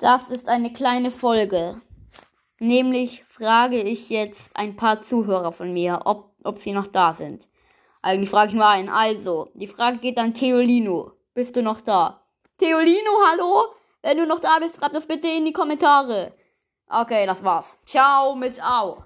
Das ist eine kleine Folge. Nämlich frage ich jetzt ein paar Zuhörer von mir, ob, ob sie noch da sind. Eigentlich frage ich nur einen. Also, die Frage geht an Theolino. Bist du noch da? Theolino, hallo? Wenn du noch da bist, schreib das bitte in die Kommentare. Okay, das war's. Ciao mit Au.